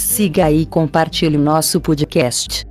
siga e compartilhe nosso podcast.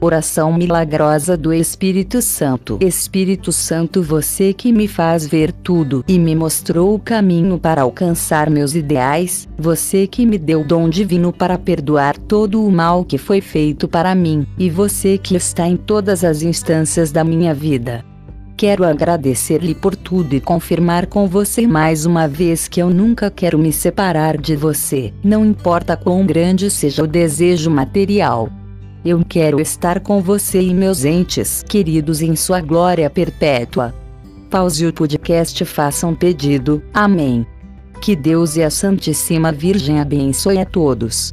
Oração milagrosa do Espírito Santo. Espírito Santo, você que me faz ver tudo e me mostrou o caminho para alcançar meus ideais, você que me deu o dom divino para perdoar todo o mal que foi feito para mim, e você que está em todas as instâncias da minha vida. Quero agradecer-lhe por tudo e confirmar com você mais uma vez que eu nunca quero me separar de você, não importa quão grande seja o desejo material. Eu quero estar com você e meus entes queridos em sua glória perpétua. Pause o podcast e faça um pedido. Amém. Que Deus e a Santíssima Virgem abençoe a todos.